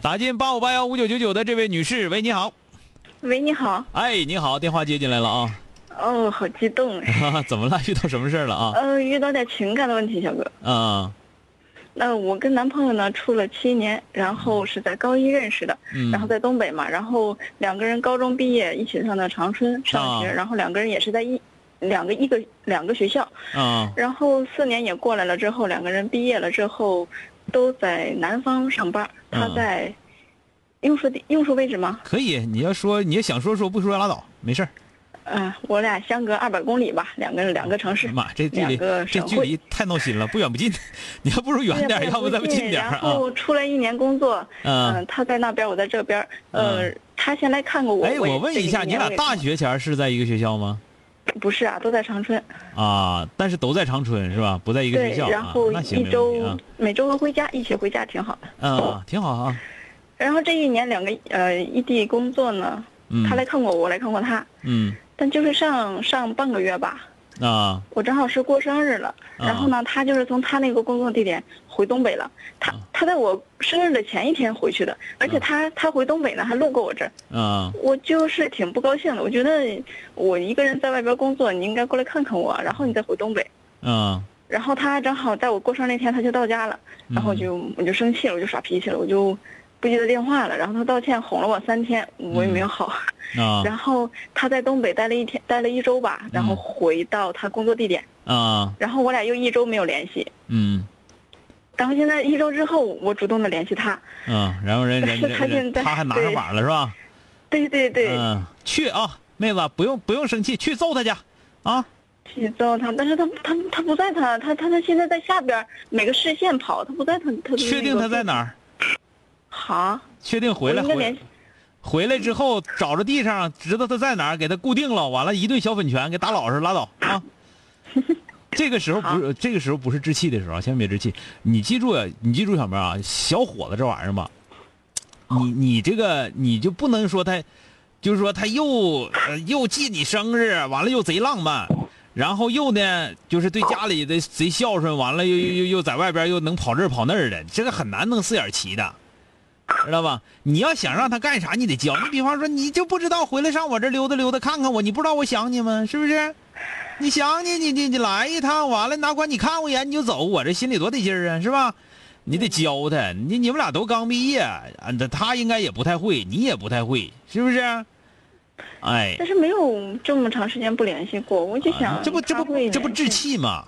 打进八五八幺五九九九的这位女士，喂，你好。喂，你好。哎，你好，电话接进来了啊。哦，好激动哎。怎么了？遇到什么事了啊？呃，遇到点情感的问题，小哥。啊。那我跟男朋友呢处了七年，然后是在高一认识的，然后在东北嘛，然后两个人高中毕业一起上的长春上学，然后两个人也是在一两个一个两个学校。啊。然后四年也过来了之后，两个人毕业了之后。都在南方上班，他在用说地用说位置吗？可以，你要说你要想说说，不说拉倒，没事儿。嗯，我俩相隔二百公里吧，两个两个城市。妈，这距离这距离太闹心了，不远不近，你还不如远点，要不咱们近点然后出来一年工作，嗯，他在那边，我在这边。呃，他先来看过我。哎，我问一下，你俩大学前是在一个学校吗？不是啊，都在长春。啊，但是都在长春是吧？不在一个学校。然后一周每周都回家，一起回家挺好的。嗯，挺好啊。然后这一年两个呃异地工作呢，他来看过我，来看过他。嗯。但就是上上半个月吧。啊，我正好是过生日了，然后呢，他就是从他那个工作地点回东北了。他他在我生日的前一天回去的，而且他他回东北呢，还路过我这儿。啊，我就是挺不高兴的。我觉得我一个人在外边工作，你应该过来看看我，然后你再回东北。啊，然后他正好在我过生日那天他就到家了，然后就我就生气了，我就耍脾气了，我就不接他电话了。然后他道歉，哄了我三天，我也没有好。啊，然后他在东北待了一天，待了一周吧，然后回到他工作地点。啊，然后我俩又一周没有联系。嗯，然后现在一周之后，我主动的联系他。嗯，然后人 人人他还拿上网了是吧？对对对。嗯，去啊，妹子，不用不用生气，去揍他去，啊。去揍他，但是他他他不在他他他他现在在下边每个视线跑，他不在他他。确定他在哪儿？好。确定回来回。回来之后找着地上，知道他在哪儿，给他固定了，完了，一顿小粉拳，给打老实拉倒啊！这个时候不是这个时候不是置气的时候，千万别置气。你记住呀，你记住小妹啊，小伙子这玩意儿吧，你你这个你就不能说他，就是说他又又记你生日，完了又贼浪漫，然后又呢就是对家里的贼孝顺，完了又又又又在外边又能跑这跑那儿的，这个很难弄四眼齐的。知道吧？你要想让他干啥，你得教。你比方说，你就不知道回来上我这溜达溜达看看我，你不知道我想你吗？是不是？你想你你你你来一趟，完了哪管你看我一眼你就走，我这心里多得劲儿啊，是吧？你得教他。你你们俩都刚毕业，他他应该也不太会，你也不太会，是不是？哎。但是没有这么长时间不联系过，我就想这不这不这不置气吗？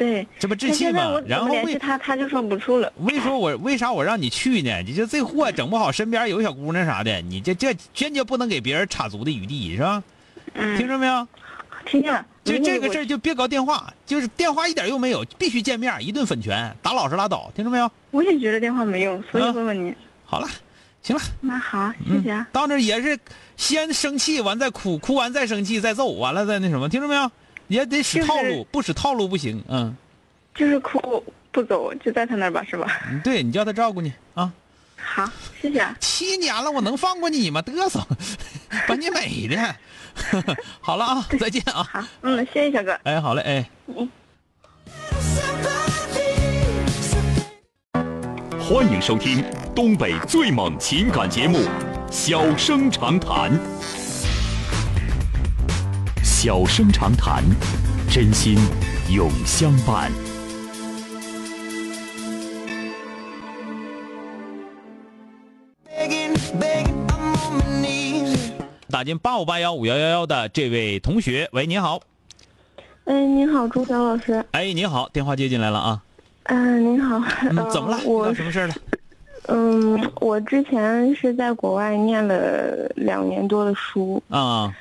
对，这不置气吗？然后联系他，他就说不处了。为说我为啥我让你去呢？你就这货整不好，身边有小姑娘啥的，你这这坚决不能给别人插足的余地，是吧？嗯。听着没有？听见了。就这个事儿就别搞电话，就是电话一点用没有，必须见面，一顿粉拳，打老实拉倒，听着没有？我也觉得电话没用，所以问问你。好了，行了。那好，谢谢啊。到那也是先生气，完再哭，哭完再生气，再揍，完了再那什么，听着没有？也得使套路，不使套路不行，嗯。就是哭不走，就在他那儿吧，是吧？嗯，对你叫他照顾你啊。好，谢谢。七年了，我能放过你吗？嘚瑟，把你美的。好了啊，再见啊。好，嗯，谢谢小哥。哎，好嘞，哎。嗯。欢迎收听东北最猛情感节目《小生长谈》。小声长谈，真心永相伴。打进八五八幺五幺幺幺的这位同学，喂，您好。哎，您好，朱晓老师。哎，您好，电话接进来了啊。嗯，您好。怎么了？有什么事儿了？嗯，我之前是在国外念了两年多的书。啊。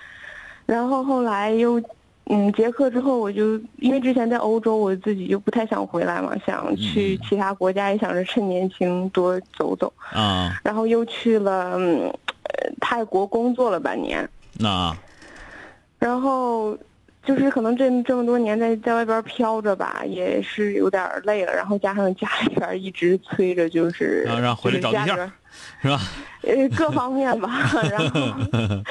然后后来又，嗯，结课之后我就因为之前在欧洲，我自己就不太想回来嘛，想去其他国家，也想着趁年轻多走走啊。然后又去了泰国工作了半年。那，然后。就是可能这这么多年在在外边飘着吧，也是有点累了。然后加上家里边一直催着，就是让回来找对象，是吧？呃，各方面吧。然后，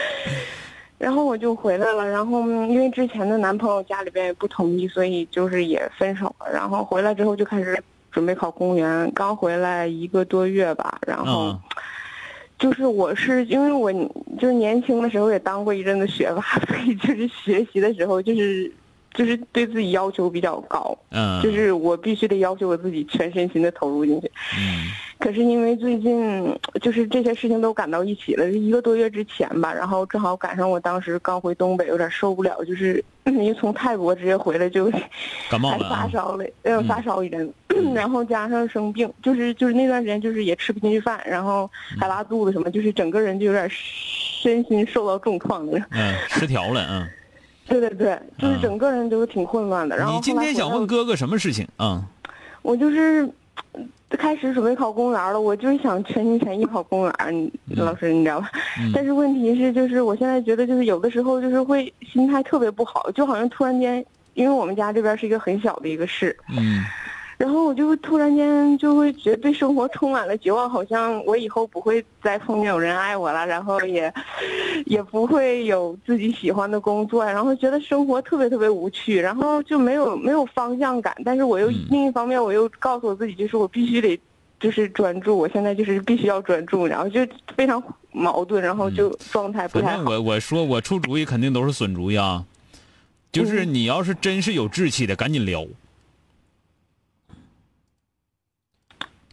然后我就回来了。然后因为之前的男朋友家里边也不同意，所以就是也分手了。然后回来之后就开始准备考公务员。刚回来一个多月吧，然后。就是我是因为我就是年轻的时候也当过一阵子学霸，所以就是学习的时候就是就是对自己要求比较高，嗯，就是我必须得要求我自己全身心的投入进去，嗯。可是因为最近就是这些事情都赶到一起了，一个多月之前吧，然后正好赶上我当时刚回东北，有点受不了，就是因为从泰国直接回来就感冒了，发烧了，呃，发烧一阵，然后加上生病，就是就是那段时间就是也吃不进去饭，然后还拉肚子什么，就是整个人就有点身心受到重创的，嗯，失调了，嗯，对对对，就是整个人都挺混乱的。然后你今天想问哥哥什么事情啊？我就是。开始准备考公务员了，我就是想全心全意考公务员。老师，你知道吧？但是问题是，就是我现在觉得，就是有的时候就是会心态特别不好，就好像突然间，因为我们家这边是一个很小的一个市。嗯。然后我就突然间就会觉得对生活充满了绝望，好像我以后不会再碰见有人爱我了，然后也，也不会有自己喜欢的工作，然后觉得生活特别特别无趣，然后就没有没有方向感。但是我又另一方面，我又告诉我自己，就是我必须得，就是专注。我现在就是必须要专注，然后就非常矛盾，然后就状态不太好。我我说我出主意肯定都是损主意啊，就是你要是真是有志气的，赶紧撩。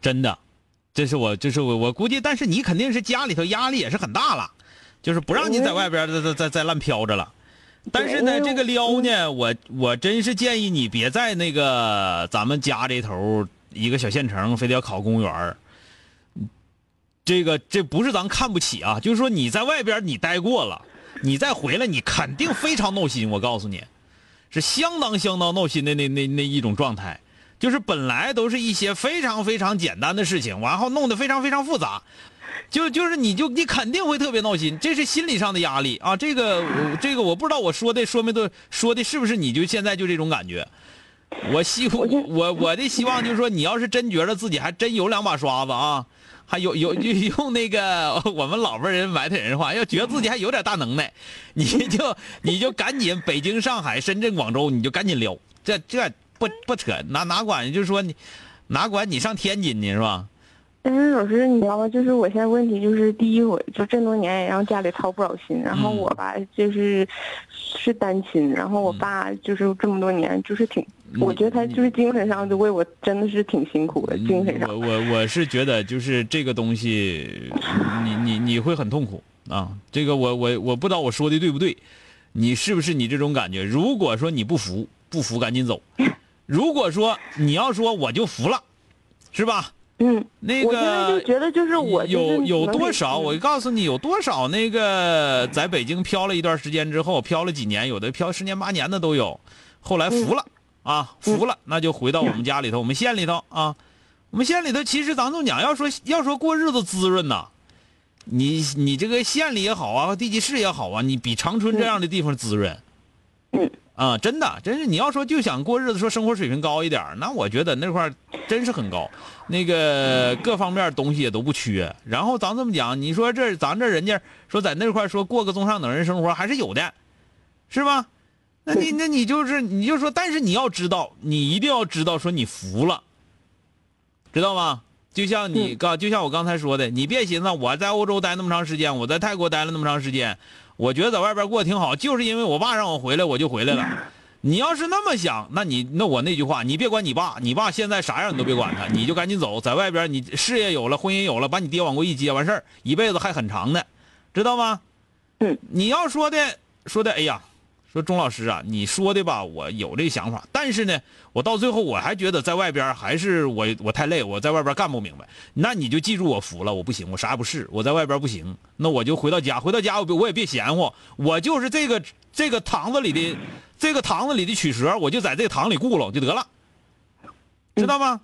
真的，这是我，这是我，我估计，但是你肯定是家里头压力也是很大了，就是不让你在外边再再再再乱飘着了。但是呢，这个撩呢，我我真是建议你别在那个咱们家这头一个小县城，非得要考公务员这个这不是咱看不起啊，就是说你在外边你待过了，你再回来，你肯定非常闹心。我告诉你，是相当相当闹心的那那那一种状态。就是本来都是一些非常非常简单的事情，然后弄得非常非常复杂，就就是你就你肯定会特别闹心，这是心理上的压力啊。这个这个我不知道我说的说没对说的是不是你就现在就这种感觉。我希我我的希望就是说，你要是真觉得自己还真有两把刷子啊，还有有就用那个我们老辈人埋汰人话，要觉得自己还有点大能耐，你就你就赶紧北京、上海、深圳、广州，你就赶紧撩，这这。不不扯，哪哪管？就是说你，哪管你上天津呢，是吧？但是老师，你知道吗？就是我现在问题就是，第一，我就这么多年也让家里操不少心，然后我吧，就是是单亲，然后我爸就是这么多年就是挺，我觉得他就是精神上就为我真的是挺辛苦的，精神上。我我我是觉得就是这个东西，你你你会很痛苦啊！这个我我我不知道我说的对不对，你是不是你这种感觉？如果说你不服，不服赶紧走。如果说你要说我就服了，是吧？嗯，那个，我就觉得就是我有有多少，我告诉你有多少那个在北京漂了一段时间之后，漂了几年，有的漂十年八年的都有，后来服了啊，服了，那就回到我们家里头，我们县里头啊，我们县里头其实咱们讲，要说要说过日子滋润呐，你你这个县里也好啊，地级市也好啊，你比长春这样的地方滋润。嗯。啊，真的，真是你要说就想过日子，说生活水平高一点那我觉得那块真是很高，那个各方面东西也都不缺。然后咱这么讲，你说这咱这人家说在那块说过个中上等人生活还是有的，是吧？那你那你就是你就说，但是你要知道，你一定要知道说你服了，知道吗？就像你刚就像我刚才说的，你别寻思我在欧洲待那么长时间，我在泰国待了那么长时间。我觉得在外边过得挺好，就是因为我爸让我回来，我就回来了。你要是那么想，那你那我那句话，你别管你爸，你爸现在啥样你都别管他，你就赶紧走，在外边你事业有了，婚姻有了，把你爹往过一接，完事儿，一辈子还很长的，知道吗？嗯，你要说的说的，哎呀，说钟老师啊，你说的吧，我有这想法，但是呢，我到最后我还觉得在外边还是我我太累，我在外边干不明白。那你就记住我服了，我不行，我啥也不是，我在外边不行，那我就回到家，回到家我我也别嫌乎，我就是这个这个堂子里的这个堂子里的曲蛇，我就在这个堂里顾了就得了，知道吗？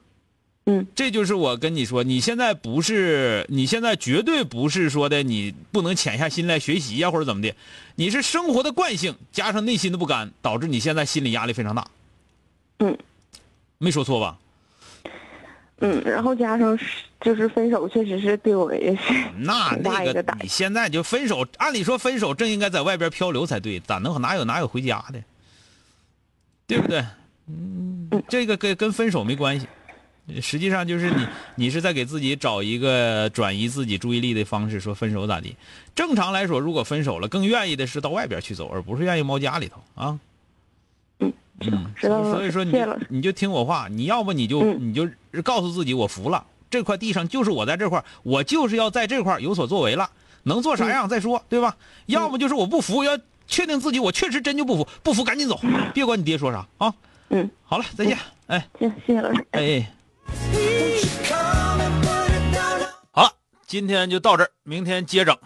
这就是我跟你说，你现在不是，你现在绝对不是说的你不能潜下心来学习呀，或者怎么的，你是生活的惯性加上内心的不甘，导致你现在心理压力非常大。嗯，没说错吧？嗯，然后加上就是分手，确实是对我也是那那个。你现在就分手，按理说分手正应该在外边漂流才对，咋能哪有哪有回家的，对不对？嗯，这个跟跟分手没关系。实际上就是你，你是在给自己找一个转移自己注意力的方式，说分手咋地？正常来说，如果分手了，更愿意的是到外边去走，而不是愿意猫家里头啊。嗯，嗯，知道了所以说你谢谢老师你就听我话，你要不你就、嗯你就告诉自己我服了，这块地上就是我在这块我就是要在这块有所作为了，能做啥样再说，对吧？要么就是我不服，要确定自己我确实真就不服，不服赶紧走，别管你爹说啥啊。嗯，好了，再见，哎行谢谢老师。哎。好了，今天就到这儿，明天接整。